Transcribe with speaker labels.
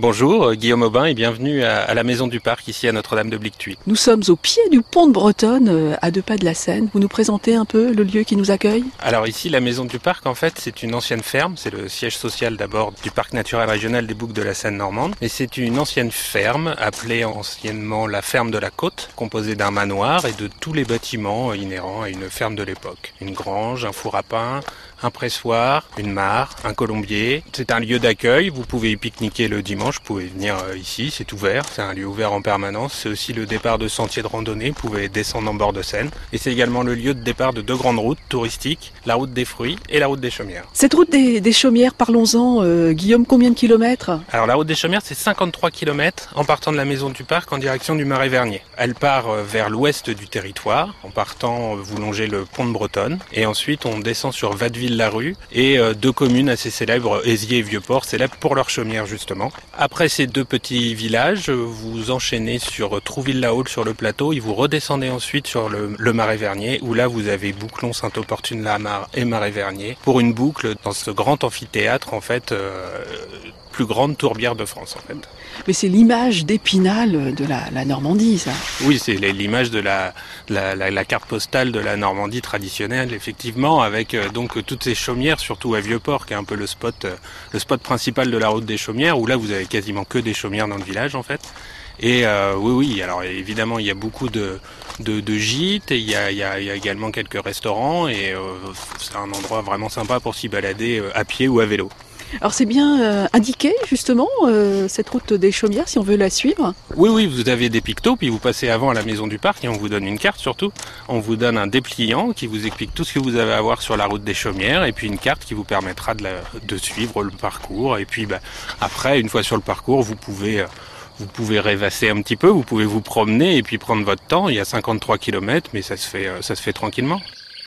Speaker 1: Bonjour, euh, Guillaume Aubin et bienvenue à, la Maison du Parc ici à Notre-Dame de Blictuy.
Speaker 2: Nous sommes au pied du pont de Bretonne, euh, à deux pas de la Seine. Vous nous présentez un peu le lieu qui nous accueille?
Speaker 1: Alors ici, la Maison du Parc, en fait, c'est une ancienne ferme. C'est le siège social d'abord du Parc naturel régional des Boucles de la Seine normande. Et c'est une ancienne ferme appelée anciennement la ferme de la côte, composée d'un manoir et de tous les bâtiments inhérents à une ferme de l'époque. Une grange, un four à pain, un pressoir, une mare, un colombier. C'est un lieu d'accueil. Vous pouvez y pique-niquer le dimanche vous pouvez venir euh, ici, c'est ouvert, c'est un lieu ouvert en permanence. C'est aussi le départ de sentiers de randonnée, vous pouvez descendre en bord de Seine. Et c'est également le lieu de départ de deux grandes routes touristiques, la route des fruits et la route des chaumières.
Speaker 2: Cette route des, chaumières, parlons-en, euh, Guillaume, combien de kilomètres?
Speaker 1: Alors la route des chaumières, c'est 53 kilomètres en partant de la maison du parc en direction du Marais Vernier. Elle part euh, vers l'ouest du territoire. En partant, vous longez le pont de Bretonne. Et ensuite, on descend sur Vadeville-la-Rue et deux communes assez célèbres, Aisier et Vieux-Port, célèbres pour leurs chaumières justement. Après ces deux petits villages, vous enchaînez sur Trouville-la-Haute sur le plateau et vous redescendez ensuite sur le, Marais Vernier où là vous avez Bouclon, Saint-Opportune-la-Mar et Marais Vernier pour une boucle dans ce grand amphithéâtre en fait euh, plus grande tourbière de France en fait.
Speaker 2: Mais c'est l'image d'Épinal de la, Normandie, ça.
Speaker 1: Oui, c'est l'image de la, la, carte postale de la Normandie traditionnelle, effectivement, avec euh, donc toutes ces chaumières, surtout à Vieux-Port, qui est un peu le spot, euh, le spot principal de la route des chaumières, où là vous avez quasiment que des chaumières dans le village en fait. Et euh, oui, oui, alors évidemment, il y a beaucoup de, de, gîtes, et il y, a, il, y a, également quelques restaurants, et c'est un endroit vraiment sympa pour s'y balader à pied ou à vélo.
Speaker 2: Alors c'est bien euh, indiqué justement euh, cette route des Chaumières si on veut la suivre
Speaker 1: Oui oui vous avez des pictos puis vous passez avant à la maison du parc et on vous donne une carte surtout. On vous donne un dépliant qui vous explique tout ce que vous avez à voir sur la route des Chaumières et puis une carte qui vous permettra de, suivre le parcours et puis bah, après une fois sur le parcours vous pouvez... Euh, vous pouvez rêvasser un petit peu, vous pouvez vous promener et puis prendre votre temps. Il y a 53 km, mais ça se fait, ça se fait tranquillement.